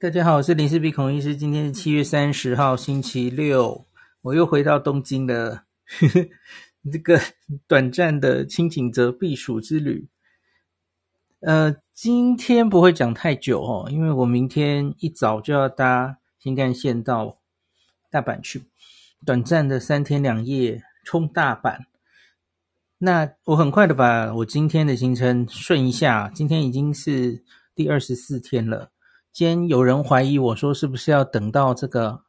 大家好，我是林氏璧孔医师。今天是七月三十号，星期六，我又回到东京了。呵呵，这个短暂的清井泽避暑之旅，呃，今天不会讲太久哦，因为我明天一早就要搭新干线到大阪去，短暂的三天两夜冲大阪。那我很快的把我今天的行程顺一下，今天已经是第二十四天了。今天有人怀疑我说，是不是要等到这个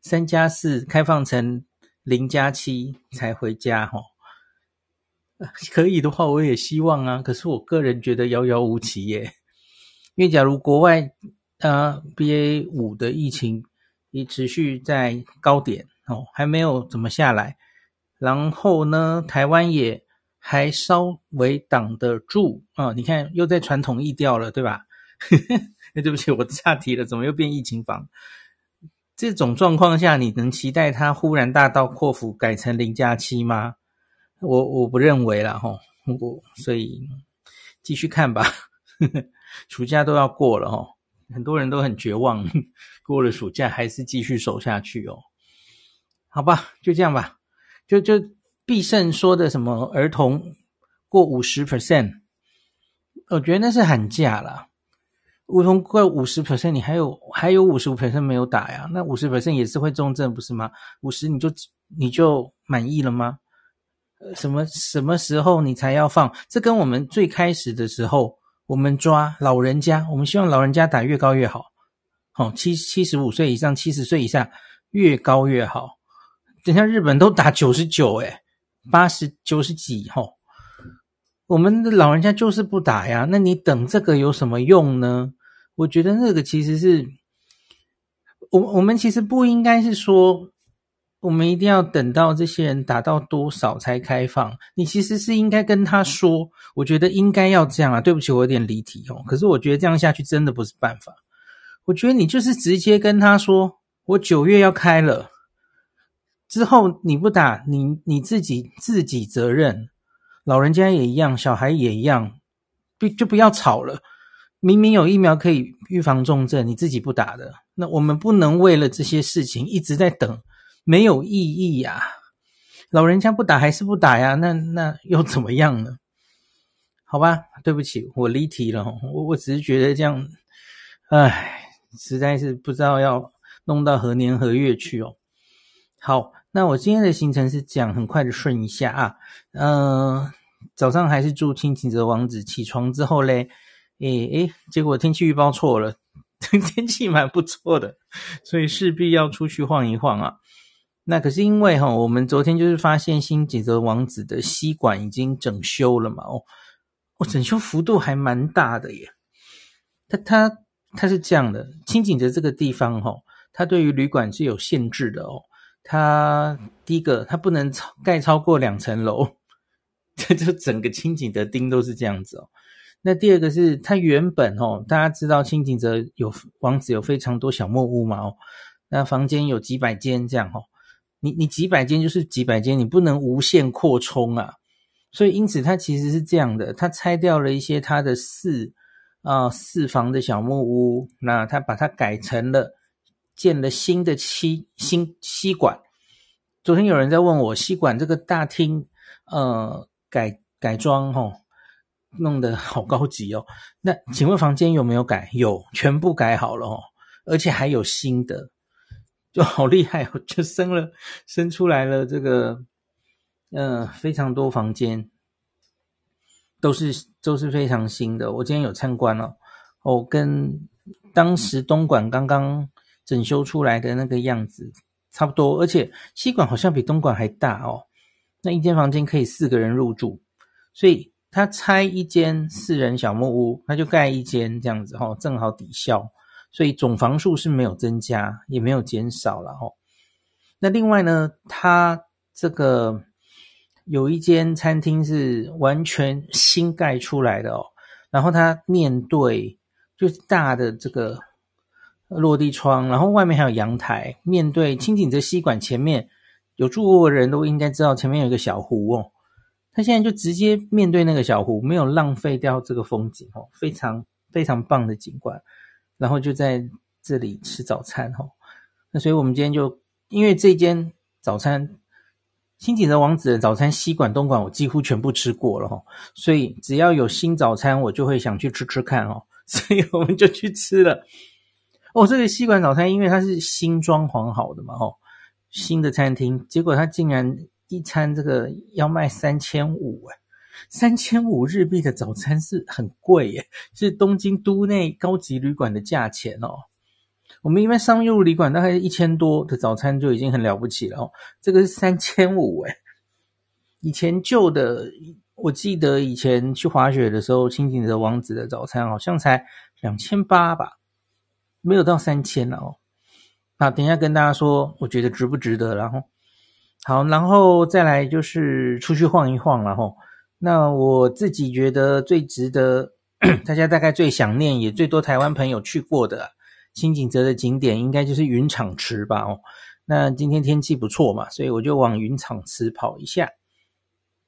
三加四开放成零加七才回家？哈，可以的话，我也希望啊。可是我个人觉得遥遥无期耶。因为假如国外呃 BA 五的疫情已持续在高点哦，还没有怎么下来，然后呢，台湾也还稍微挡得住啊。你看，又在传统疫调了，对吧？呵 呵哎，对不起，我岔题了，怎么又变疫情房？这种状况下，你能期待它忽然大刀阔斧改成零加七吗？我我不认为啦，吼，我所以继续看吧。暑假都要过了，吼，很多人都很绝望，过了暑假还是继续守下去哦。好吧，就这样吧。就就必胜说的什么儿童过五十 percent，我觉得那是喊价啦。梧桐过五十 percent，你还有还有五十五 percent 没有打呀？那五十 percent 也是会重症，不是吗？五十你就你就满意了吗？什么什么时候你才要放？这跟我们最开始的时候，我们抓老人家，我们希望老人家打越高越好。好，七七十五岁以上，七十岁以下越高越好。等下日本都打九十九，诶八十九十几，吼。我们的老人家就是不打呀，那你等这个有什么用呢？我觉得那个其实是，我我们其实不应该是说，我们一定要等到这些人打到多少才开放。你其实是应该跟他说，我觉得应该要这样啊。对不起，我有点离题哦。可是我觉得这样下去真的不是办法。我觉得你就是直接跟他说，我九月要开了，之后你不打，你你自己自己责任。老人家也一样，小孩也一样，不就不要吵了。明明有疫苗可以预防重症，你自己不打的，那我们不能为了这些事情一直在等，没有意义呀。老人家不打还是不打呀？那那又怎么样呢？好吧，对不起，我离题了。我我只是觉得这样，唉，实在是不知道要弄到何年何月去哦。好，那我今天的行程是讲很快的顺一下啊，嗯、早上还是祝轻井泽王子起床之后嘞。诶诶，结果天气预报错了，天气蛮不错的，所以势必要出去晃一晃啊。那可是因为哈，我们昨天就是发现轻井泽王子的吸管已经整修了嘛，哦，哦，整修幅度还蛮大的耶。它它它是这样的，轻井泽这个地方哈，它对于旅馆是有限制的哦。它第一个，它不能超盖超过两层楼，这 就整个清景泽町都是这样子哦。那第二个是，它原本哦，大家知道清景泽有王子有非常多小木屋嘛哦，那房间有几百间这样哦，你你几百间就是几百间，你不能无限扩充啊，所以因此它其实是这样的，它拆掉了一些它的四啊、四房的小木屋，那它把它改成了建了新的吸新吸管。昨天有人在问我吸管这个大厅呃改改装哦。弄得好高级哦，那请问房间有没有改？有，全部改好了哦，而且还有新的，就好厉害哦，就生了生出来了这个，呃，非常多房间都是都是非常新的。我今天有参观了哦，哦，跟当时东莞刚刚整修出来的那个样子差不多，而且西馆好像比东馆还大哦。那一间房间可以四个人入住，所以。他拆一间四人小木屋，他就盖一间这样子齁，正好抵消，所以总房数是没有增加，也没有减少了哦。那另外呢，他这个有一间餐厅是完全新盖出来的哦，然后它面对就是大的这个落地窗，然后外面还有阳台，面对轻井泽吸管前面有住过的人都应该知道，前面有一个小湖哦。他现在就直接面对那个小湖，没有浪费掉这个风景哦，非常非常棒的景观。然后就在这里吃早餐哦。那所以我们今天就因为这间早餐清景泽王子的早餐西馆东馆我几乎全部吃过了哈，所以只要有新早餐我就会想去吃吃看哦，所以我们就去吃了。哦，这个西馆早餐因为它是新装潢好的嘛，哦，新的餐厅，结果它竟然一餐这个要卖三千五诶三千五日币的早餐是很贵耶，是东京都内高级旅馆的价钱哦。我们一般商务旅馆大概一千多的早餐就已经很了不起了哦，这个是三千五诶。以前旧的，我记得以前去滑雪的时候，清景泽王子的早餐好像才两千八吧，没有到三千了哦。那等一下跟大家说，我觉得值不值得，然后好，然后再来就是出去晃一晃，然后。那我自己觉得最值得，大家大概最想念，也最多台湾朋友去过的清景泽的景点，应该就是云场池吧？哦，那今天天气不错嘛，所以我就往云场池跑一下。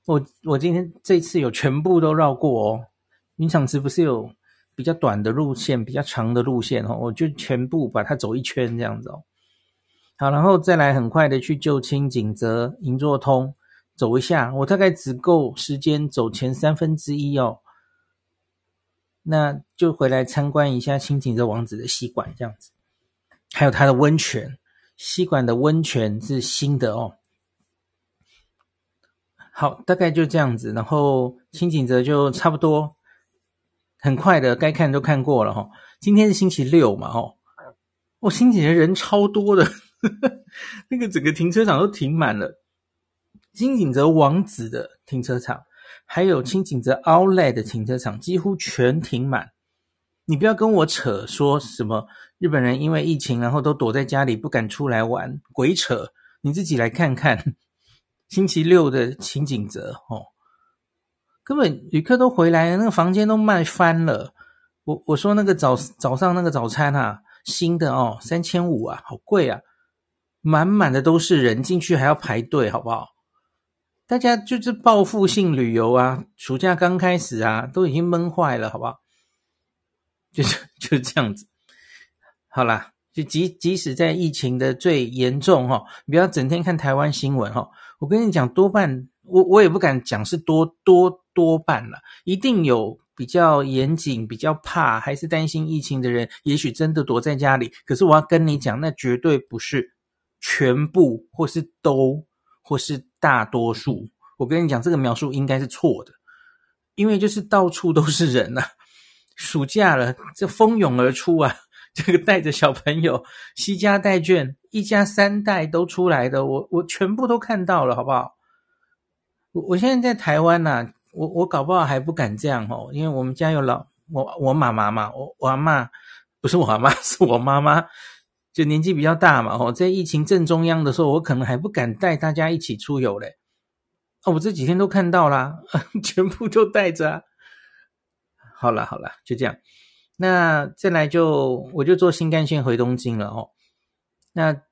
我我今天这次有全部都绕过哦。云场池不是有比较短的路线，比较长的路线哦，我就全部把它走一圈这样子哦。好，然后再来很快的去旧清景泽银座通。走一下，我大概只够时间走前三分之一哦，那就回来参观一下清景泽王子的西馆这样子，还有它的温泉，西馆的温泉是新的哦。好，大概就这样子，然后清景泽就差不多，很快的该看都看过了哈、今天是星期六嘛，哦，我清景泽人超多的，那个整个停车场都停满了。清景泽王子的停车场，还有清景泽 Outlet 的停车场，几乎全停满。你不要跟我扯说什么日本人因为疫情，然后都躲在家里不敢出来玩，鬼扯！你自己来看看，星期六的清景泽哦，根本旅客都回来了，那个房间都卖翻了。我我说那个早早上那个早餐啊，新的哦，三千五啊，好贵啊，满满的都是人，进去还要排队，好不好？大家就是报复性旅游啊，暑假刚开始啊，都已经闷坏了，好不好？就是 就是这样子。好啦，就即即使在疫情的最严重哈，你不要整天看台湾新闻哈。我跟你讲，多半我我也不敢讲是多多多半了，一定有比较严谨、比较怕还是担心疫情的人，也许真的躲在家里。可是我要跟你讲，那绝对不是全部，或是都。或是大多数，我跟你讲，这个描述应该是错的，因为就是到处都是人呐、啊，暑假了，这蜂拥而出啊，这个带着小朋友，携家带眷，一家三代都出来的，我我全部都看到了，好不好？我我现在在台湾呐、啊，我我搞不好还不敢这样哦，因为我们家有老我我妈妈嘛，我我阿嬷不是我阿妈，是我妈妈。就年纪比较大嘛，吼，在疫情正中央的时候，我可能还不敢带大家一起出游嘞。哦，我这几天都看到啦，全部都带着啊。好了好了，就这样。那再来就我就坐新干线回东京了哦。那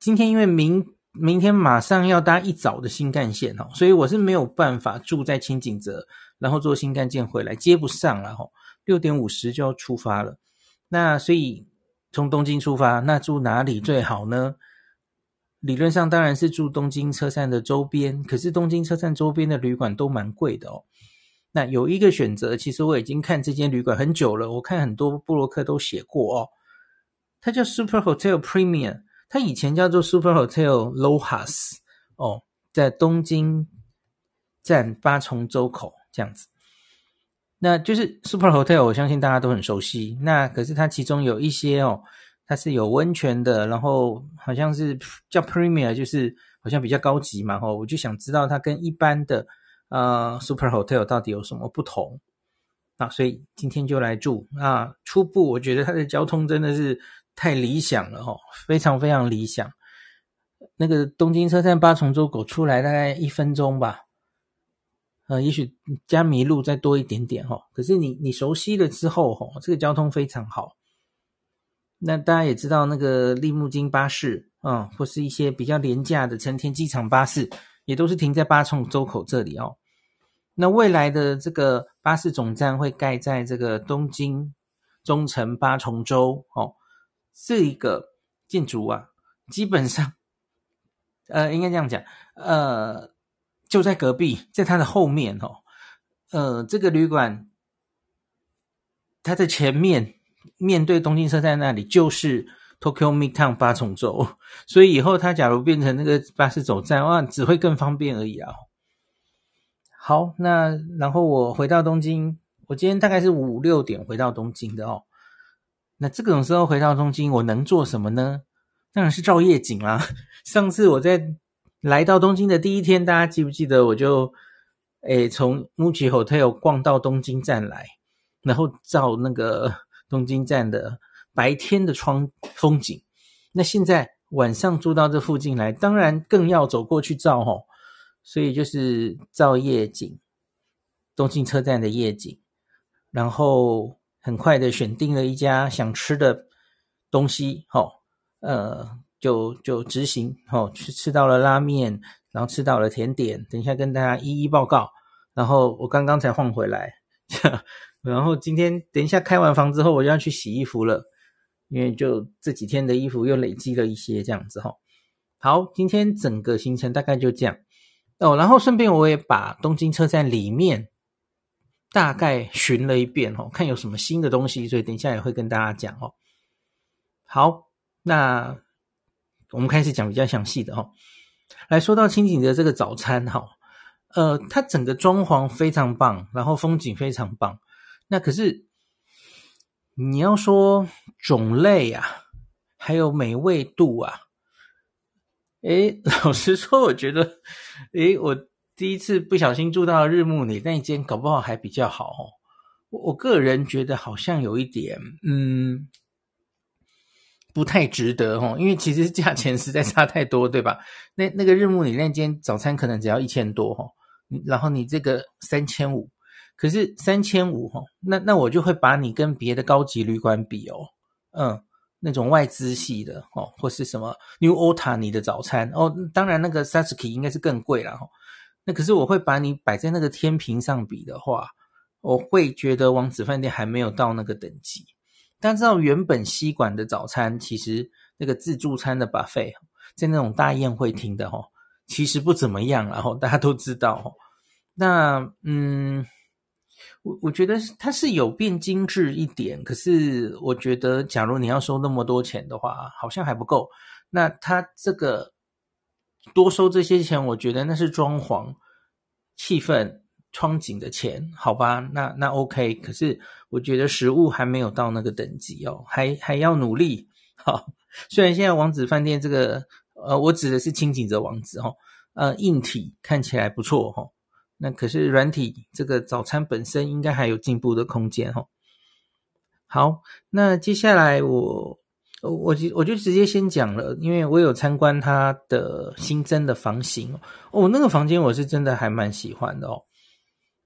今天因为明明天马上要搭一早的新干线哦，所以我是没有办法住在清景泽，然后坐新干线回来，接不上了哈。六点五十就要出发了，那所以。从东京出发，那住哪里最好呢？理论上当然是住东京车站的周边，可是东京车站周边的旅馆都蛮贵的哦。那有一个选择，其实我已经看这间旅馆很久了，我看很多部落客都写过哦。它叫 Super Hotel Premium，它以前叫做 Super Hotel Lohas 哦，在东京站八重洲口这样子。那就是 Super Hotel，我相信大家都很熟悉。那可是它其中有一些哦，它是有温泉的，然后好像是叫 Premier，就是好像比较高级嘛。哦，我就想知道它跟一般的呃 Super Hotel 到底有什么不同。那所以今天就来住。那初步我觉得它的交通真的是太理想了哦，非常非常理想。那个东京车站八重洲口出来大概一分钟吧。呃，也许加迷路再多一点点哈，可是你你熟悉了之后哈，这个交通非常好。那大家也知道，那个立木津巴士啊、或是一些比较廉价的成田机场巴士，也都是停在八重洲口这里哦。那未来的这个巴士总站会盖在这个东京中城八重洲哦，这一个建筑啊，基本上，呃，应该这样讲，呃，就在隔壁，在它的后面哦，呃，这个旅馆，它的前面面对东京车站那里就是 Tokyo Midtown 八重洲，所以以后它假如变成那个巴士总站，哇，只会更方便而已啊。好，那然后我回到东京，我今天大概是五六点回到东京的哦。那这种时候回到东京，我能做什么呢？当然是照夜景啦。上次我在来到东京的第一天，大家记不记得？我就诶从 MUJI Hotel 逛到东京站来，然后照那个 东京站的白天的窗风景。那现在晚上住到这附近来，当然更要走过去照吼。所以就是照夜景，东京车站的夜景，然后很快的选定了一家想吃的东西，齁，呃，就就执行，齁，去吃到了拉面，然后吃到了甜点，等一下跟大家一一报告。然后我刚刚才换回来，然后今天等一下开完房之后，我就要去洗衣服了，因为就这几天的衣服又累积了一些这样子，齁。好，今天整个行程大概就这样。哦，然后顺便我也把东京车站里面大概巡了一遍哦，看有什么新的东西，所以等一下也会跟大家讲哦。好，那我们开始讲比较详细的哦。来说到清景的这个早餐哈，呃，它整个装潢非常棒，然后风景非常棒。那可是你要说种类啊，还有美味度啊。诶，老实说，我觉得，诶，我第一次不小心住到日暮里那一间，搞不好还比较好哦。我我个人觉得好像有一点，嗯，不太值得哦，因为其实价钱实在差太多，对吧？那那个日暮里那间早餐可能只要一千多哈，然后你这个三千五，可是三千五哈，那那我就会把你跟别的高级旅馆比哦，嗯。那种外资系的哦，或是什么 New Otani 的早餐哦，当然那个 Satsuki 应该是更贵了哈。那可是我会把你摆在那个天平上比的话，我会觉得王子饭店还没有到那个等级。大家知道原本西馆的早餐其实那个自助餐的 buffet 在那种大宴会厅的哈，其实不怎么样，然后大家都知道。那嗯。我我觉得它是有变精致一点，可是我觉得，假如你要收那么多钱的话，好像还不够。那它这个多收这些钱，我觉得那是装潢、气氛、窗景的钱，好吧？那那 OK。可是我觉得食物还没有到那个等级哦，还还要努力。好，虽然现在王子饭店这个，呃，我指的是轻井泽王子哈，呃，硬体看起来不错哈。那可是软体这个早餐本身应该还有进步的空间哦。好，那接下来我我就我就直接先讲了，因为我有参观它的新增的房型哦，那个房间我是真的还蛮喜欢的哦。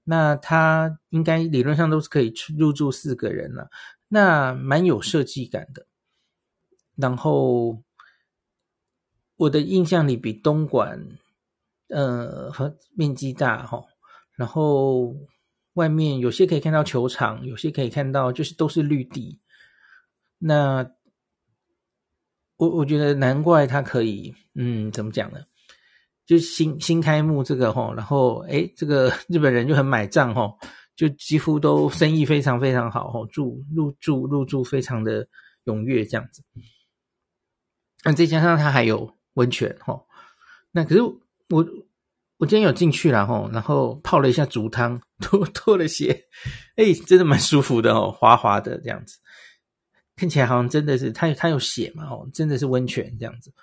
那它应该理论上都是可以入住四个人了，那蛮有设计感的。然后我的印象里比东莞。呃，和面积大哈，然后外面有些可以看到球场，有些可以看到就是都是绿地。那我我觉得难怪他可以，嗯，怎么讲呢？就新新开幕这个哈，然后诶，这个日本人就很买账哈，就几乎都生意非常非常好哈，住入住入住非常的踊跃这样子。那再加上它还有温泉哈，那可是。我我今天有进去了吼，然后泡了一下足汤，脱脱了鞋，哎，真的蛮舒服的哦，滑滑的这样子，看起来好像真的是它它有血嘛哦，真的是温泉这样子。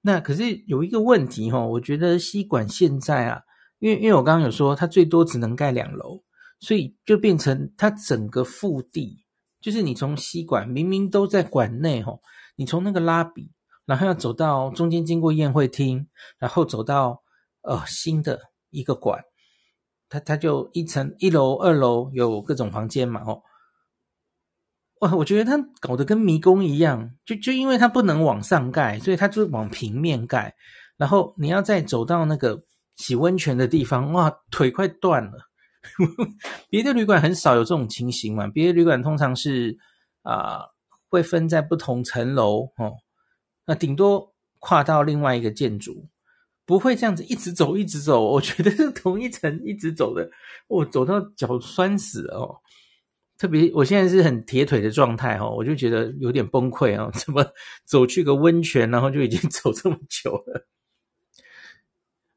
那可是有一个问题吼，我觉得西馆现在啊，因为因为我刚刚有说它最多只能盖两楼，所以就变成它整个腹地，就是你从西馆明明都在馆内哦，你从那个拉比。然后要走到中间，经过宴会厅，然后走到呃新的一个馆，它它就一层一楼、二楼有各种房间嘛，哦，我觉得它搞得跟迷宫一样，就就因为它不能往上盖，所以它就往平面盖，然后你要再走到那个洗温泉的地方，哇，腿快断了。别的旅馆很少有这种情形嘛，别的旅馆通常是啊。呃会分在不同层楼哦，那顶多跨到另外一个建筑，不会这样子一直走一直走。我觉得是同一层一直走的，我、走到脚酸死了哦。特别我现在是很铁腿的状态哦，我就觉得有点崩溃哦。怎么走去个温泉，然后就已经 走这么久了？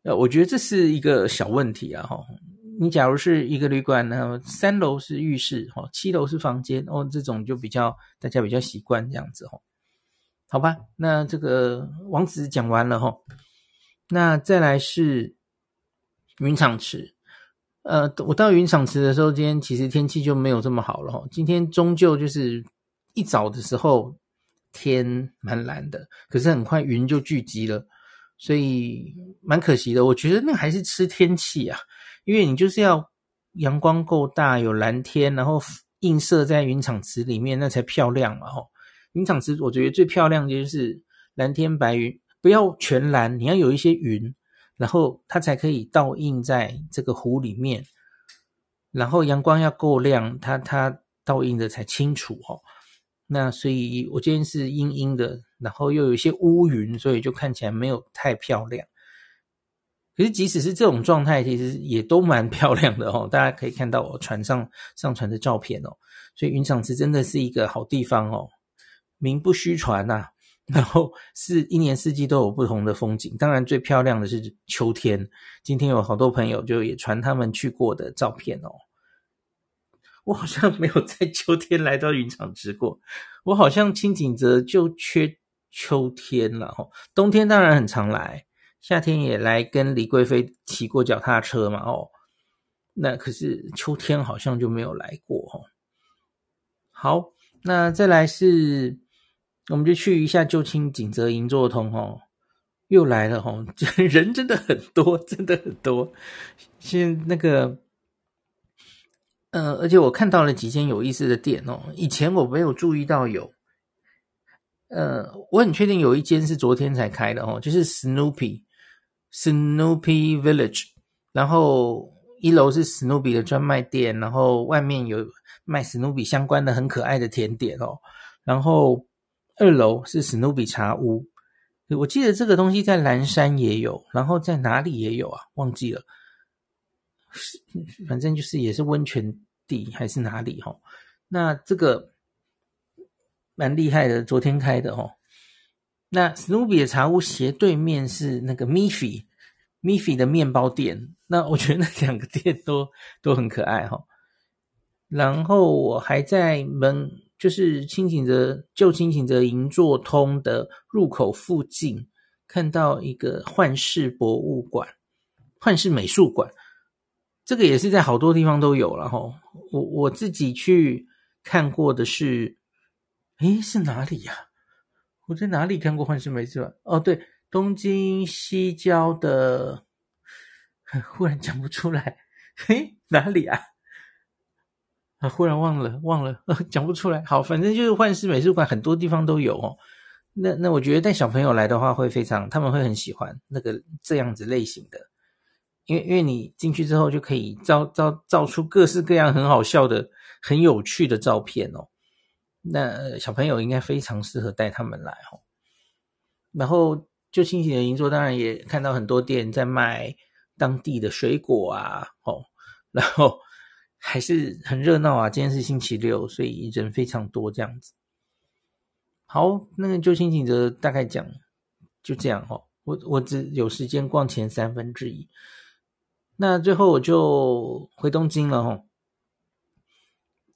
呃，我觉得这是一个小问题啊哈。你假如是一个旅馆呢，三楼是浴室哈，七楼是房间哦，这种就比较大家比较习惯这样子哈。好吧，那这个王子讲完了哈，那再来是云场池。呃，我到云场池的时候，今天其实天气就没有这么好了哈。今天终究就是一早的时候天蛮蓝的，可是很快云就聚集了，所以蛮可惜的。我觉得那还是吃天气啊。因为你就是要阳光够大，有蓝天，然后映射在云场池里面，那才漂亮嘛！吼，云场池我觉得最漂亮的就是蓝天白云，不要全蓝，你要有一些云，然后它才可以倒映在这个湖里面，然后阳光要够亮，它它倒映的才清楚哦。那所以我今天是阴阴的，然后又有一些乌云，所以就看起来没有太漂亮。可是，即使是这种状态，其实也都蛮 漂亮的哦。大家可以看到我船上上传的照片哦。所以云场池真的是一个好地方哦，名不虚传呐。然后是一年四季都有不同的风景，当然最漂亮的是秋天。今天有好多朋友就也传他们去过的照片哦。我好像没有在秋天来到云场吃过，我好像清景泽就缺秋天了哦。冬天当然很常来。夏天也来跟李贵妃骑过脚踏车嘛？哦，那可是秋天好像就没有来过哦。好，那再来是，我们就去一下旧清景泽银座通哦，又来了哦，人真的很多，真的很多。现那个，呃，而且我看到了几间有意思的店哦，以前我没有注意到有，呃，我很确定有一间是昨天才开的哦，就是 Snoopy。Snoopy Village，然后一楼是 Snoopy 的专卖店，然后外面有卖 Snoopy 相关的很可爱的甜点哦。然后二楼是史努比茶屋，我记得这个东西在蓝山也有，然后在哪里也有啊？忘记了，反正就是也是温泉地还是哪里哈？那这个蛮厉害的，昨天开的哦。那史努比的茶屋斜对面是那个 Miffy，Miffy 的面包店。那我觉得那两个店都都很可爱哈。然后我还在门，就是清醒泽旧清醒泽银座通的入口附近，看到一个幻视博物馆、幻视美术馆。这个也是在好多地方都有了哈。我我自己去看过的是，诶，是哪里呀？我在哪里看过幻视美术馆？哦，对，东京西郊的，忽然讲不出来，嘿，哪里啊？啊，忽然忘了，忘了，讲不出来。好，反正就是幻视美术馆，很多地方都有哦。那那我觉得带小朋友来的话，会非常，他们会很喜欢那个这样子类型的，因为因为你进去之后就可以照照照出各式各样很好笑的、很有趣的照片哦。那小朋友应该非常适合带他们来哦。然后旧清景泽银座当然也看到很多店在卖当地的水果啊，哦，然后还是很热闹啊。今天是星期六，所以人非常多这样子。好，那个旧清景则大概讲就这样哦。我我只有时间逛前三分之一，那最后我就回东京了哦。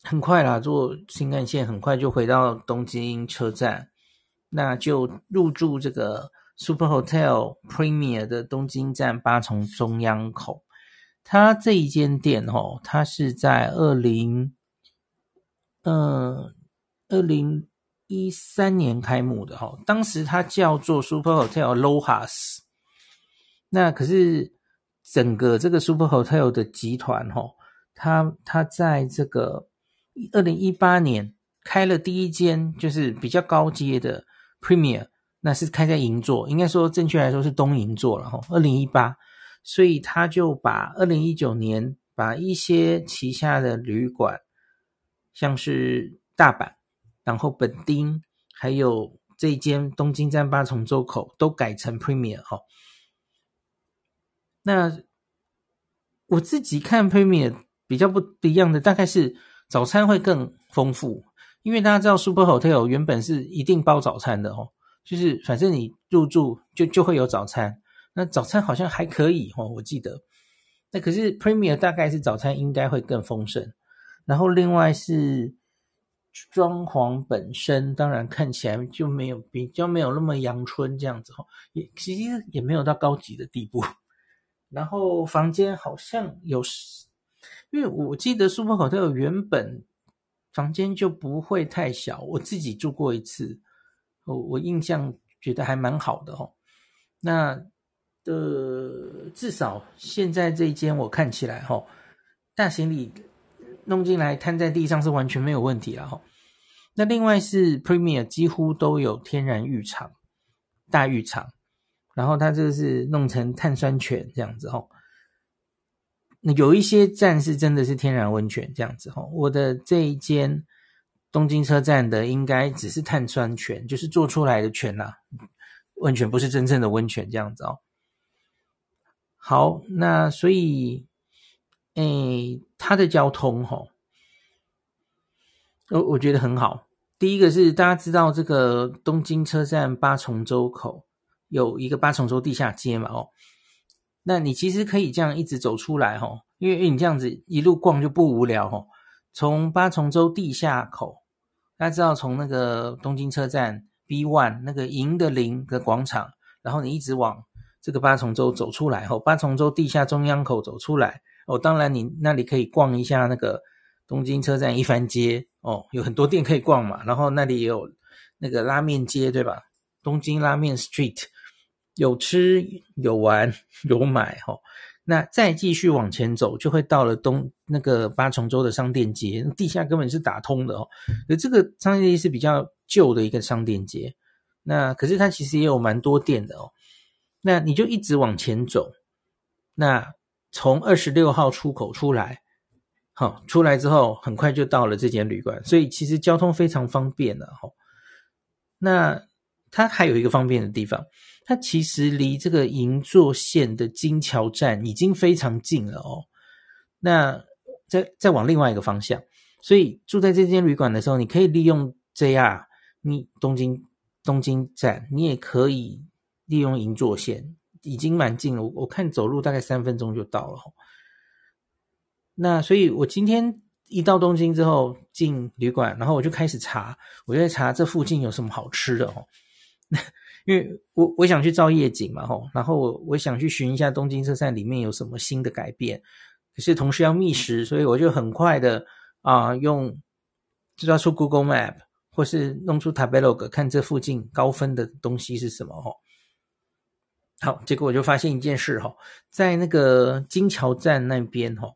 很快啦，坐新干线很快就回到东京车站，那就入住这个 Super Hotel Premier 的东京站八重中央口。它这一间店哦，它是在二零，呃，二零一三年开幕的哈。当时它叫做 Super Hotel LOHAS，那可是整个这个 Super Hotel 的集团哈，它它在这个。二零一八年开了第一间，就是比较高阶的 Premier，那是开在银座，应该说正确来说是东银座了哈。二零一八，所以他就把二零一九年把一些旗下的旅馆，像是大阪，然后本町还有这间东京站八重洲口都改成 Premier 哈。那我自己看 Premier 比较不不一样的，大概是早餐会更丰富，因为大家知道 Super Hotel 原本是一定包早餐的哦，就是反正你入住就就会有早餐，那早餐好像还可以哦，我记得。那可是 Premier 大概是早餐应该会更丰盛，然后另外是装潢本身，当然看起来就没有比较没有那么阳春这样子哦，也其实也没有到高级的地步。然后房间好像有，因为我记得 Super Hotel 原本房间就不会太小，我自己住过一次，我我印象觉得还蛮好的哦。那。的至少现在这一间我看起来哈，大行李弄进来摊在地上是完全没有问题了哈。那另外是 Premier 几乎都有天然浴场，大浴场，然后它这个是弄成碳酸泉这样子哈。那有一些站是真的是天然温泉这样子哈。我的这一间东京车站的应该只是碳酸泉，就是做出来的泉呐，温泉不是真正的温泉这样子哦。好，那所以，诶，它的交通齁，我我觉得很好。第一个是大家知道这个东京车站八重洲口有一个八重洲地下街嘛，哦，那你其实可以这样一直走出来，齁，因为因为你这样子一路逛就不无聊，齁。从八重洲地下口，大家知道从那个东京车站 B One 那个银的零的广场，然后你一直往。这个八重洲走出来后，八重洲地下中央口走出来哦，当然你那里可以逛一下那个东京车站一番街哦，有很多店可以逛嘛。然后那里也有那个拉面街，对吧？东京拉面 Street 有吃有玩有买哈、哦。那再继续往前走，就会到了东那个八重洲的商店街，地下根本是打通的哦。而这个商店街是比较旧的一个商店街，那可是它其实也有蛮多店的哦。那你就一直往前走，那从二十六号出口出来，好，出来之后很快就到了这间旅馆，所以其实交通非常方便了哈。那它还有一个方便的地方，它其实离这个银座线的金桥站已经非常近了哦。那再再往另外一个方向，所以住在这间旅馆的时候，你可以利用 JR，你东京东京站，你也可以。利用银座线已经蛮近了，我我看走路大概三分钟就到了。那所以，我今天一到东京之后进旅馆，然后我就开始查，我就在查这附近有什么好吃的哦。因为我我想去照夜景嘛，吼，然后我我想去寻一下东京车站里面有什么新的改变，可是同时要觅食，所以我就很快的啊、呃、用就抓出 Google Map 或是弄出 Tabelog 看这附近高分的东西是什么哦。好，结果我就发现一件事哈，在那个金桥站那边哈，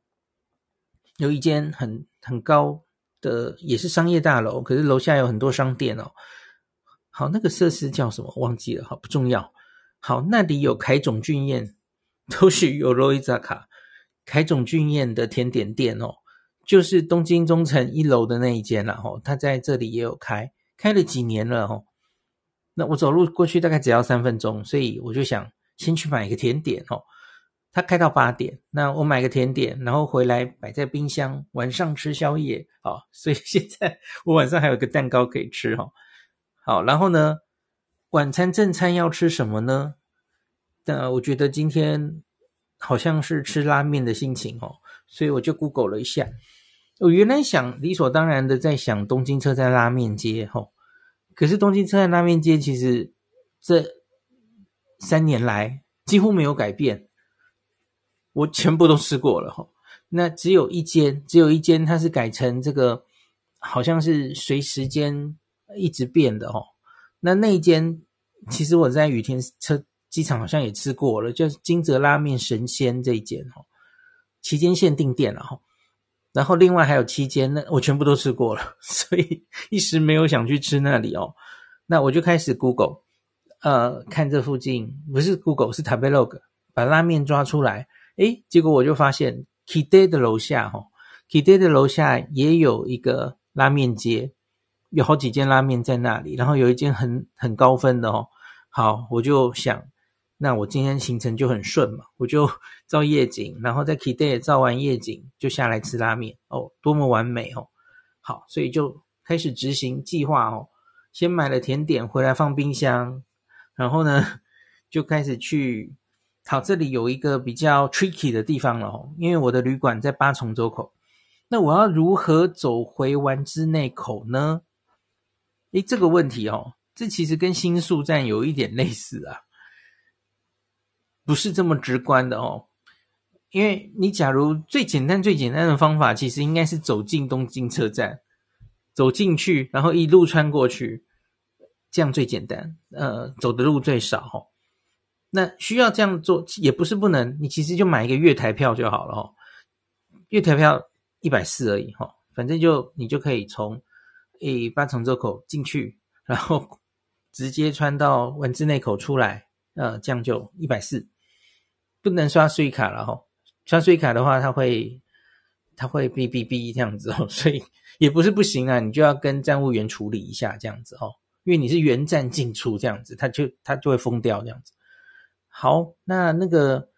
有一间很很高的也是商业大楼，可是楼下有很多商店哦。好，那个设施叫什么？忘记了，好，不重要。好，那里有凯总俊彦，都是有罗伊扎卡凯总俊彦的甜点店哦，就是东京中城一楼的那一间了哈。他在这里也有开，开了几年了哈。那我走路过去大概只要三分钟，所以我就想先去买一个甜点哦。他开到八点，那我买个甜点，然后回来摆在冰箱，晚上吃宵夜哦。所以现在我晚上还有个蛋糕可以吃哈。好，然后呢，晚餐正餐要吃什么呢？那我觉得今天好像是吃拉面的心情哦，所以我就 Google 了一下。我原来想理所当然的在想东京车站拉面街哈。可是东京车站拉面街其实这三年来几乎没有改变，我全部都吃过了哈。那只有一间，只有一间它是改成这个，好像是随时间一直变的哈。那那一间其实我在雨田车机场好像也吃过了，就是金泽拉面神仙这一间哈，期间限定店了哈。然后另外还有七间，那我全部都吃过了，所以一时没有想去吃那里哦。那我就开始 Google，呃，看这附近不是 Google 是 Tabelog，把拉面抓出来，诶，结果我就发现 Kide 的楼下哈，Kide 的楼下也有一个拉面街，有好几间拉面在那里，然后有一间很很高分的哦。好，我就想，那我今天行程就很顺嘛，我就 照夜景，然后在 Kide 照完夜景就下来吃拉面哦，多么完美哦。好，所以就开始执行计划哦。先买了甜点回来放冰箱，然后呢就开始去。好，这里有一个比较 tricky 的地方了哦，因为我的旅馆在八重洲口，那我要如何走回丸之内口呢？诶，这个问题哦，这其实跟新宿站有一点类似啊，不是这么直观的哦。因为你假如最简单、最简单的方法，其实应该是走进东京车站，走进去，然后一路穿过去，这样最简单，呃，走的路最少哦。那需要这样做也不是不能，你其实就买一个月台票就好了哦。月台票一百四而已哈，反正就你就可以从诶八重洲口进去，然后 直接穿到文字内口出来，呃，这样就一百四，不能刷税卡了哈。刷税卡的话，它会它会哔哔哔这样子哦，所以也不是不行啊，你就要跟站务员处理一下这样子哦，因为你是原站进出这样子，它就它就会封掉这样子。好，那那个，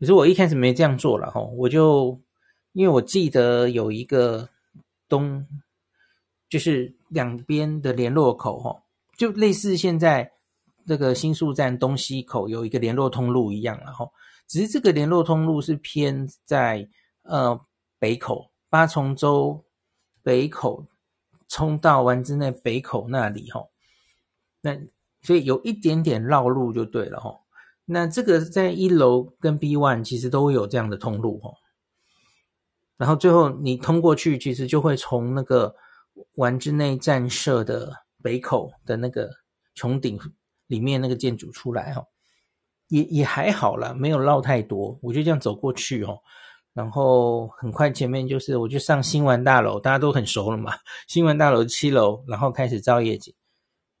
可是我一开始没这样做了哈，我就因为我记得有一个东，就是两边的联络口哈，就类似现在这个新宿站东西口有一个联络通路一样了哈，只是这个联络通路是偏在呃北口八重洲北口冲到丸之内北口那里哈，那所以有一点点绕路就对了哈。那这个在一楼跟 B one 其实都有这样的通路哦，然后最后你通过去，其实就会从那个丸之内站舍的北口的那个穹顶里面那个建筑出来哈，也也还好啦，没有绕太多，我就这样走过去哦，然后很快前面就是我就上新闻大楼，大家都很熟了嘛，新闻大楼七楼，然后开始照夜景，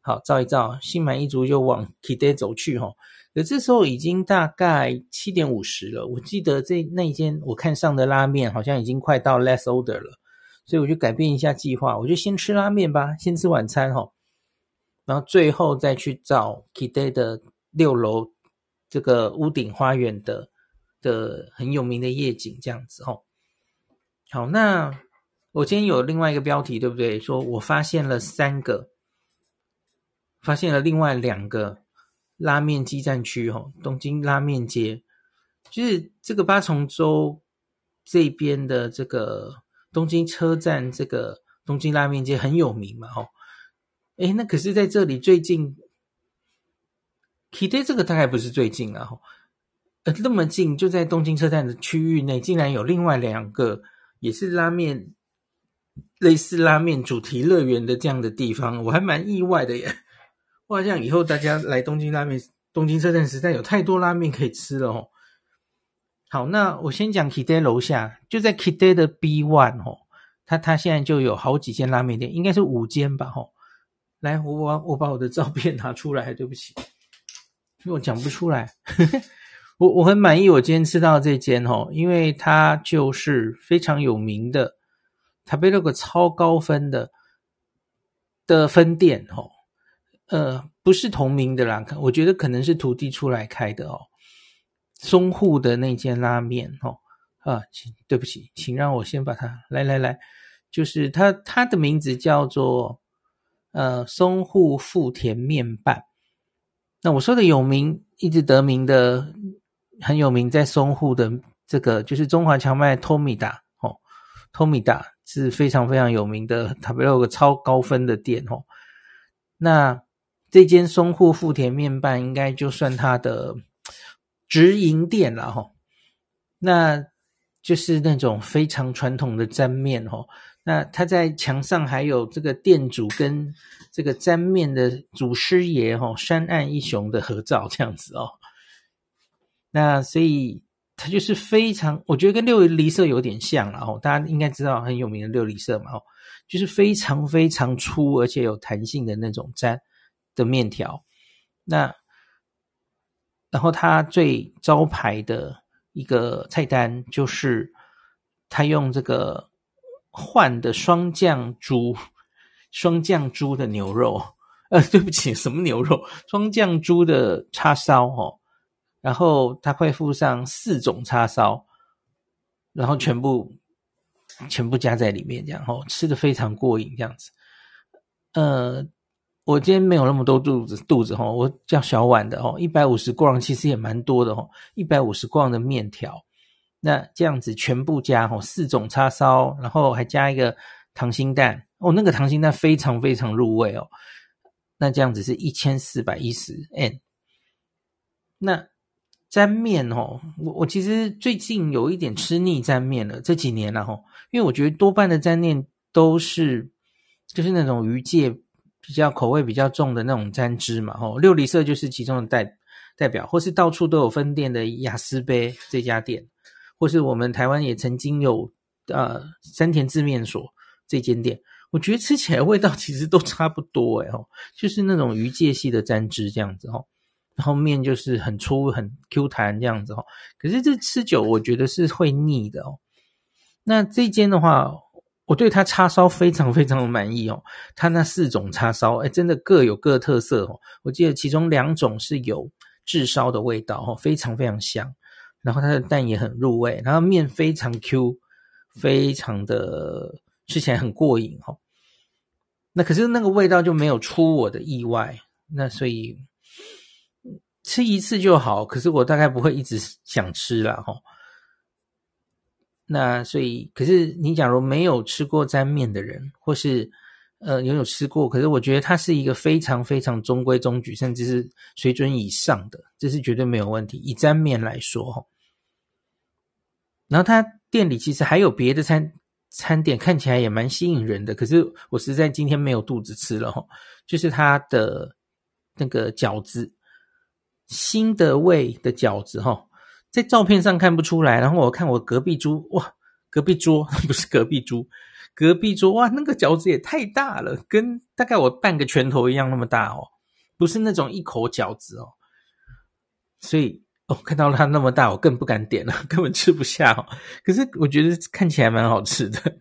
好照一照，心满意足就往 Kide 走去哈。可这时候已经大概七点五十了，我记得这那间我看上的拉面好像已经快到 last order 了，所以我就改变一下计划，我就先吃拉面吧，先吃晚餐哈，然后最后再去找 Kide 的六楼这个屋顶花园的的很有名的夜景这样子哦。好，那我今天有另外一个标题对不对？说我发现了三个，发现了另外两个。拉面基站区，哦，东京拉面街，就是这个八重洲这边的这个东京车站，这个东京拉面街很有名嘛，哦，诶，那可是在这里最近，Kide 这个大概不是最近啊，哈，那么近就在东京车站的区域内，竟然有另外两个也是拉面，类似拉面主题乐园的这样的地方，我还蛮意外的耶。哇，这样以后大家来东京拉面，东京车站实在有太多拉面可以吃了哦。好，那我先讲 Kide 楼下，就在 Kide 的 B one 哦，它它现在就有好几间拉面店，应该是五间吧？哦，来，我我我把我的照片拿出来，对不起，因为我讲不出来。呵呵我我很满意我今天吃到这间哦，因为它就是非常有名的，它被那个超高分的的分店哦。呃，不是同名的啦，我觉得可能是徒弟出来开的哦。松户的那间拉面哦，啊，请对不起，请让我先把它来来来，就是它它的名字叫做呃松户富田面饭。那我说的有名，一直得名的很有名，在松户的这个就是中华荞麦 Tomida 哦，Tomida 是非常非常有名的，它有个超高分的店哦，那。这间松户富田面饭应该就算它的直营店了哈，那就是那种非常传统的沾面哦。那它在墙上还有这个店主跟这个沾面的祖师爷哈山岸一雄的合照这样子哦。那所以它就是非常，我觉得跟六里社有点像了哦。大家应该知道很有名的六里社嘛哦，就是非常非常粗而且有弹性的那种粘。的面条，那然后它最招牌的一个菜单就是他用这个换的双酱猪双降猪的牛肉，呃，对不起，什么牛肉？双降猪的叉烧哦，然后他会附上四种叉烧，然后全部全部加在里面，这样哦，吃的非常过瘾，这样子。呃，我今天没有那么多肚子肚子哈，我叫小碗的哦，一百五十 g 其实也蛮多的哦，一百五十 g 的面条。那这样子全部加哦，四种叉烧，然后还加一个溏心蛋哦，那个溏心蛋非常非常入味哦。那这样子是一千四百一十 N。那沾面哦，我我其实最近有一点吃腻沾面了，这几年了哈，因为我觉得多半的沾面都是就是那种鱼介比较口味比较重的那种沾汁嘛，吼，六里色就是其中的代代表，或是到处都有分店的雅思杯这家店。或是我们台湾也曾经有呃山田制面所这间店，我觉得吃起来味道其实都差不多诶，就是那种鱼介系的沾汁这样子哦，然后面就是很粗很 Q 弹这样子哦，可是这吃久我觉得是会腻的哦。那这间的话，我对它叉烧非常非常的满意哦，它那四种叉烧诶真的各有各特色哦，我记得其中两种是有炙烧的味道哦，非常非常香。然后它的蛋也很入味，然后面非常 Q，非常的吃起来很过瘾哈。那可是那个味道就没有出我的意外，那所以吃一次就好。可是我大概不会一直想吃了哈。那所以，可是你假如没有吃过沾面的人，或是呃有有吃过，可是我觉得它是一个非常非常中规中矩，甚至是水准以上的，这是绝对没有问题。以沾面来说哈。然后他店里其实还有别的餐餐点，看起来也蛮吸引人的。可是我实在今天没有肚子吃了哈，就是他的那个饺子，新的味的饺子哈，在照片上看不出来。然后我看我隔壁桌，哇，隔壁桌 不是隔壁桌，隔壁桌哇，那个饺子也太大了，跟大概我半个拳头一样那么大哦，不是那种一口饺子哦，所以。哦，看到它那么大，我更不敢点了，根本吃不下哦。可是我觉得看起来蛮好吃的。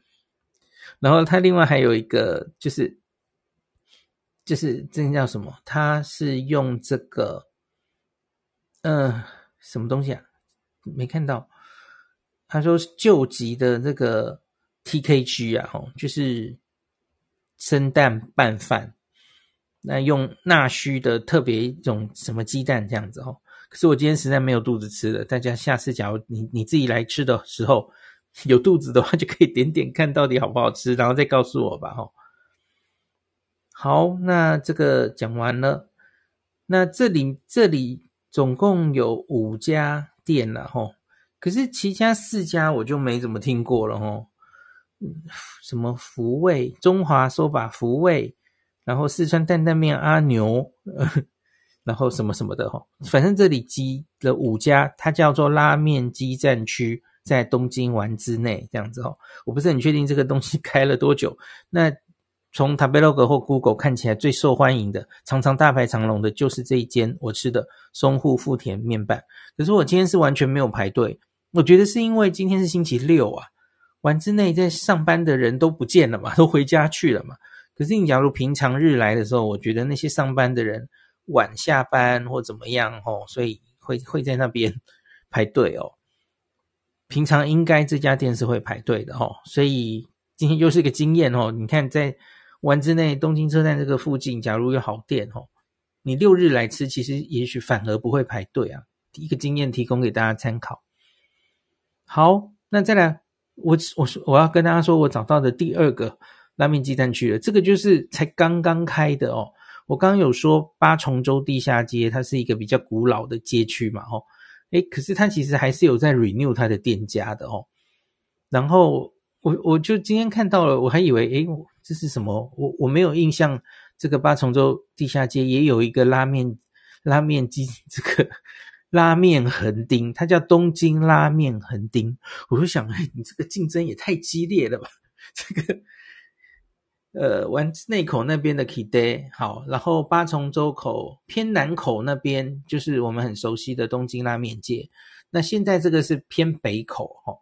然后它另外还有一个，就是就是这叫什么？它是用这个，嗯、什么东西啊？没看到。他说救急的这个 TKG 啊，哦，就是生蛋拌饭，那用纳须的特别一种什么鸡蛋这样子哦。可是我今天实在没有肚子吃了，大家下次假如你你自己来吃的时候有肚子的话，就可以点点看到底好不好吃，然后再告诉我吧。哈，好，那这个讲完了，那这里这里总共有五家店了，哈，可是其他四家我就没怎么听过了，哈，什么福味、中华说法福味，然后四川担担面阿牛。然后什么什么的哈，反正这里集了五家，它叫做拉面基战区，在东京丸之内这样子哈。我不是很确定这个东西开了多久。那从 Tabelog 或 Google 看起来最受欢迎的，常常大排长龙的，就是这一间我吃的松户富田面拌。可是我今天是完全没有排队，我觉得是因为今天是星期六啊，丸之内在上班的人都不见了嘛，都回家去了嘛。可是你假如平常日来的时候，我觉得那些上班的人。晚下班或怎么样哦，所以会会在那边 排队哦。平常应该这家店是会排队的哦，所以今天又是一个经验哦。你看在丸之内东京车站这个附近，假如有好店哦，你六日来吃，其实也许反而不会排队啊。一个经验提供给大家参考。好，那再来，我我我要跟大家说，我找到的第二个拉面鸡蛋区了，这个就是才刚刚开的哦。我刚刚有说八重洲地下街，它是一个比较古老的街区嘛，吼，诶，可是它其实还是有在 renew 它的店家的哦。然后我我就今天看到了，我还以为诶，这是什么？我我没有印象，这个八重洲地下街也有一个拉面拉面机，这个 拉面横丁，它叫东京拉面横丁。我就想，诶，你这个竞争也太激烈了吧，这个。呃，丸之内口那边的 Kide 好，然后八重洲口偏南口那边就是我们很熟悉的东京拉面街。那现在这个是偏北口哈，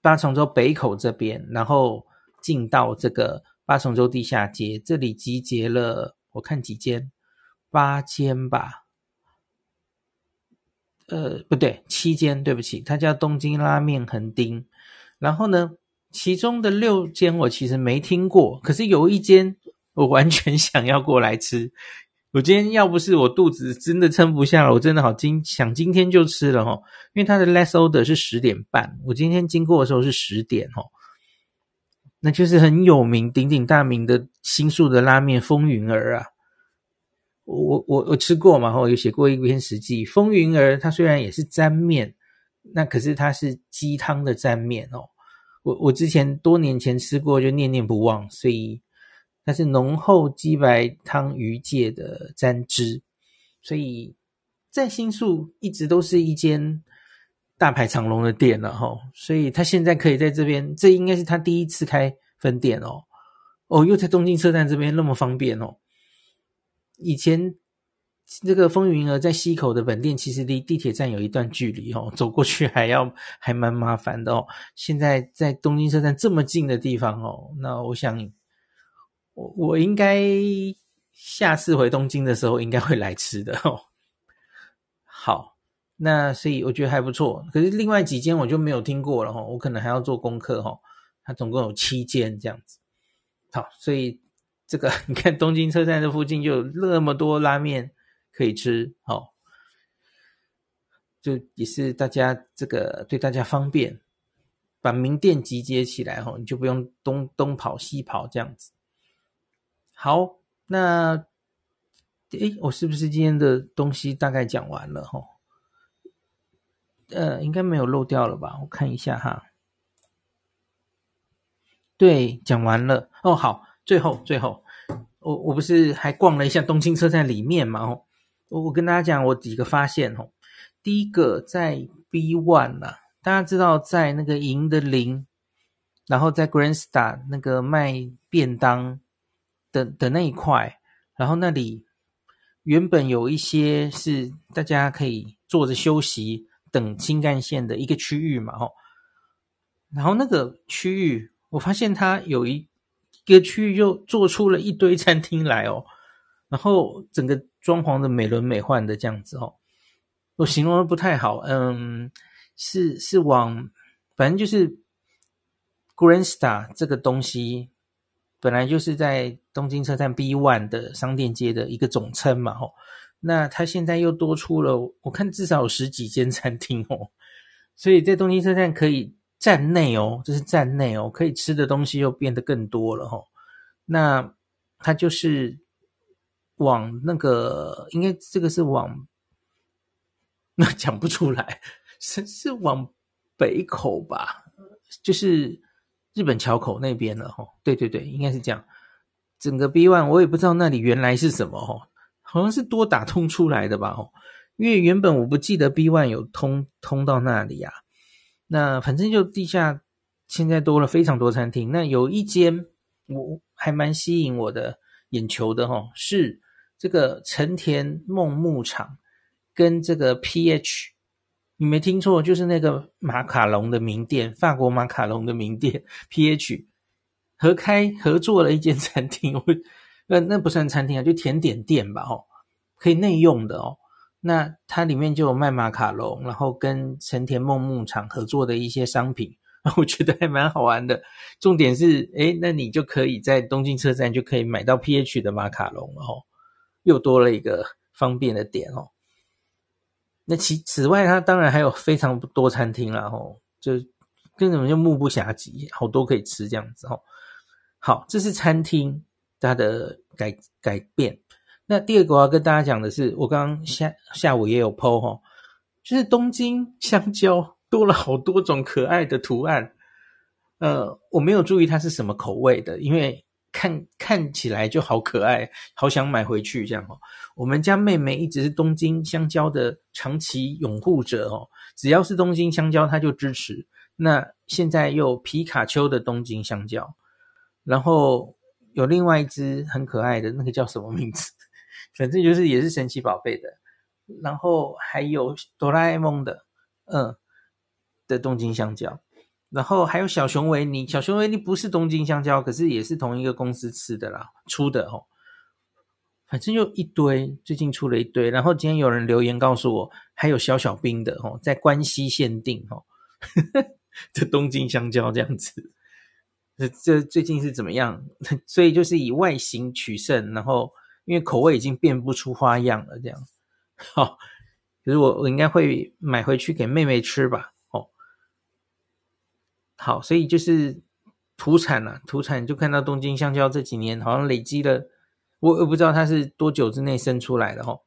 八重洲北口这边，然后进到这个八重洲地下街，这里集结了我看几间，八间吧，呃，不对，七间，对不起，它叫东京拉面横丁。然后呢，其中的六间我其实没听过，可是有一间我完全想要过来吃。我今天要不是我肚子真的撑不下了，我真的好今想今天就吃了哦，因为它的 last order 是十点半，我今天经过的时候是十点哦，那就是很有名、鼎鼎大名的新宿的拉面风云儿啊，我我我吃过嘛，我有写过一篇食记，风云儿它虽然也是沾面，那可是它是鸡汤的沾面哦，我我之前多年前吃过就念念不忘，所以。它是浓厚鸡白汤鱼介的沾汁，所以在新宿一直都是一间大排长龙的店了哈。所以他现在可以在这边，这应该是他第一次开分店哦。哦，又在东京车站这边那么方便哦。以前这个风云儿在西口的本店其实离地铁站有一段距离哦，走过去还要还蛮麻烦的哦。现在在东京车站这么近的地方哦，那我想。我我应该下次回东京的时候应该会来吃的哦。好，那所以我觉得还不错。可是另外几间我就没有听过了哈，我可能还要做功课哈。它总共有七间这样子。好，所以这个你看东京车站这附近就有那么多拉面可以吃，好，就也是大家这个对大家方便，把名店集结起来哈，你就不用东东跑西跑这样子。好，那诶，我是不是今天的东西大概讲完了齁？呃，应该没有漏掉了吧？我看一下哈。对，讲完了哦。好，最后最后，我我不是还逛了一下东京车站里面嘛？哦，我我跟大家讲我几个发现哦。第一个在 B One 呐，大家知道在那个银的菱，然后在 Grand Star 那个卖便当。的的那一块，然后那里原本有一些是大家可以坐着休息等新干线的一个区域嘛，吼。然后那个区域，我发现它有一个区域又做出了一堆餐厅来哦，然后整个装潢的美轮美奂的这样子哦，我形容的不太好，嗯，是是往反正就是 Grand Star 这个东西。本来就是在东京车站 B One 的商店街的一个总称嘛，吼，那它现在又多出了，我看至少有十几间餐厅哦，所以在东京车站可以站内哦，这是站内哦，可以吃的东西又变得更多了吼。那它就是往那个，应该这个是往，那 讲不出来，是是往北口吧，就是。日本桥口那边了哈，对对对，应该是这样。整个 B One 我也不知道那里原来是什么哈，好像是多打通出来的吧哈，因为原本我不记得 B One 有通通到那里呀。那反正就地下现在多了非常多餐厅，那有一间我还蛮吸引我的眼球的哈，是这个成田梦牧场跟这个 PH。你没听错，就是那个马卡龙的名店，法国马卡龙的名店 PH 合开合作了一间餐厅，那那不算餐厅啊，就甜点店吧，哦，可以内用的哦。那它里面就有卖马卡龙，然后跟成田梦牧场合作的一些商品，我觉得还蛮好玩的。重点是，诶，那你就可以在东京车站就可以买到 PH 的马卡龙了，哦，又多了一个方便的点哦。那其此外，它当然还有非常多餐厅啦，吼，就根本就目不暇接，好多可以吃这样子，哦。好，这是餐厅它的改改变。那第二个我要跟大家讲的是，我刚刚下下午也有 po 吼，就是东京香蕉 多了好多种可爱的图案。呃，我没有注意它是什么口味的，因为。看看起来就好可爱，好想买回去这样哦。我们家妹妹一直是东京香蕉的长期拥护者哦，只要是东京香蕉，她就支持。那现在又皮卡丘的东京香蕉，然后有另外一只很可爱的那个叫什么名字？反正就是也是神奇宝贝的。然后还有哆啦 A 梦的，嗯，的东京香蕉。然后还有小熊维尼，小熊维尼不是东京香蕉，可是也是同一个公司吃的啦，出的哦。反正就一堆，最近出了一堆。然后今天有人留言告诉我，还有小小兵的哦，在关西限定哦，这东京香蕉这样子。这最近是怎么样？所以就是以外形取胜，然后因为口味已经变不出花样了，这样。好，可是我我应该会买回去给妹妹吃吧。哦，好，所以就是土产啊，土产就看到东京香蕉这几年好像累积了。我我不知道它是多久之内生出来的哦。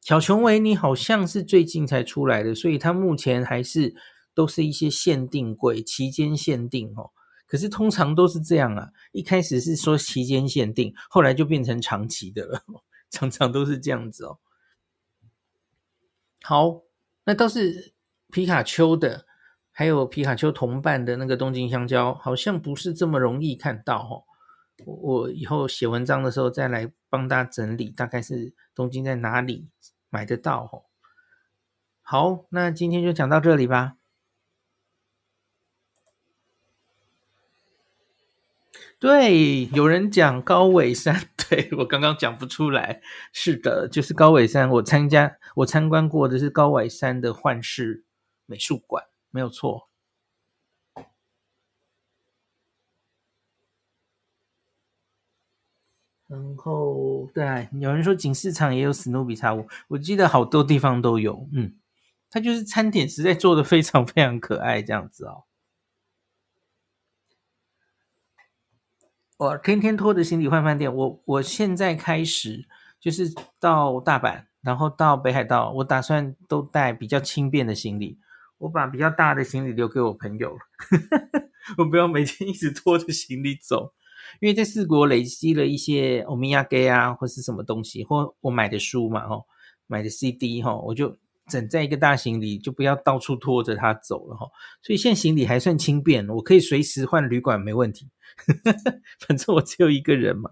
小熊维尼好像是最近才出来的，所以它目前还是都是一些限定柜，期间限定哦。可是通常都是这样啊，一开始是说期间限定，后来就变成长期的了，常常都是这样子哦。好，那倒是皮卡丘的，还有皮卡丘同伴的那个东京香蕉，好像不是这么容易看到哦。我以后写文章的时候再来帮大家整理，大概是东京在哪里买得到哦。好，那今天就讲到这里吧。对，有人讲高尾山，对，我刚刚讲不出来。是的，就是高尾山。我参加，我参观过的是高尾山的幻视美术馆，没有错。然后，对，有人说锦市场也有史努比茶屋，我记得好多地方都有。嗯，它就是餐点实在做的非常非常可爱，这样子哦。我天天拖着行李换饭店，我我现在开始就是到大阪，然后到北海道，我打算都带比较轻便的行李，我把比较大的行李留给我朋友了，我不要每天一直拖着行李走。因为在四国累积了一些欧米亚给啊，或是什么东西，或我买的书嘛，吼，买的 CD 吼，我就整在一个大行李，就不要到处拖着它走了吼。所以现在行李还算轻便，我可以随时换旅馆没问题，反正我只有一个人嘛。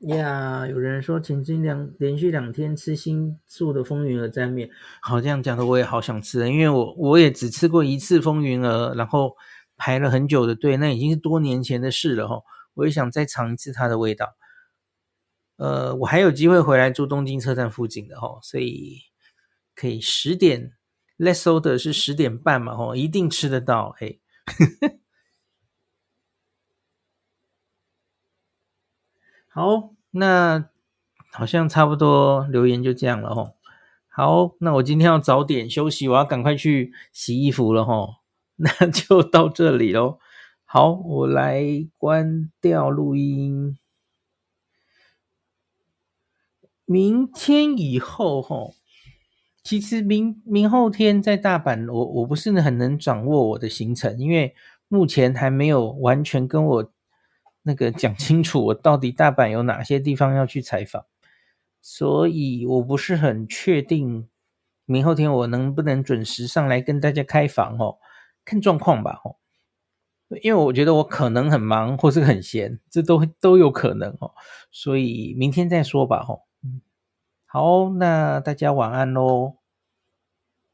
呀有人说请尽量连续两天吃新宿的风云儿沾面，好，这样讲的我也好想吃，因为我我也只吃过一次风云儿，然后排了很久的队，那已经是多年前的事了哈，我也想再尝一次它的味道。呃，我还有机会回来住东京车站附近的哈，所以可以十点，Let's order 是十点半嘛哈，一定吃得到嘿。好，那好像差不多留言就这样了吼。好，那我今天要早点休息，我要赶快去洗衣服了吼。那就到这里喽。好，我来关掉录音。明天以后哈，其实明明后天在大阪，我我不是很能掌握我的行程，因为目前还没有完全跟我。那个讲清楚，我到底大阪有哪些地方要去采访，所以我不是很确定明后天我能不能准时上来跟大家开房哦，看状况吧哦，因为我觉得我可能很忙或是很闲，这都都有可能哦，所以明天再说吧哦，好，那大家晚安喽。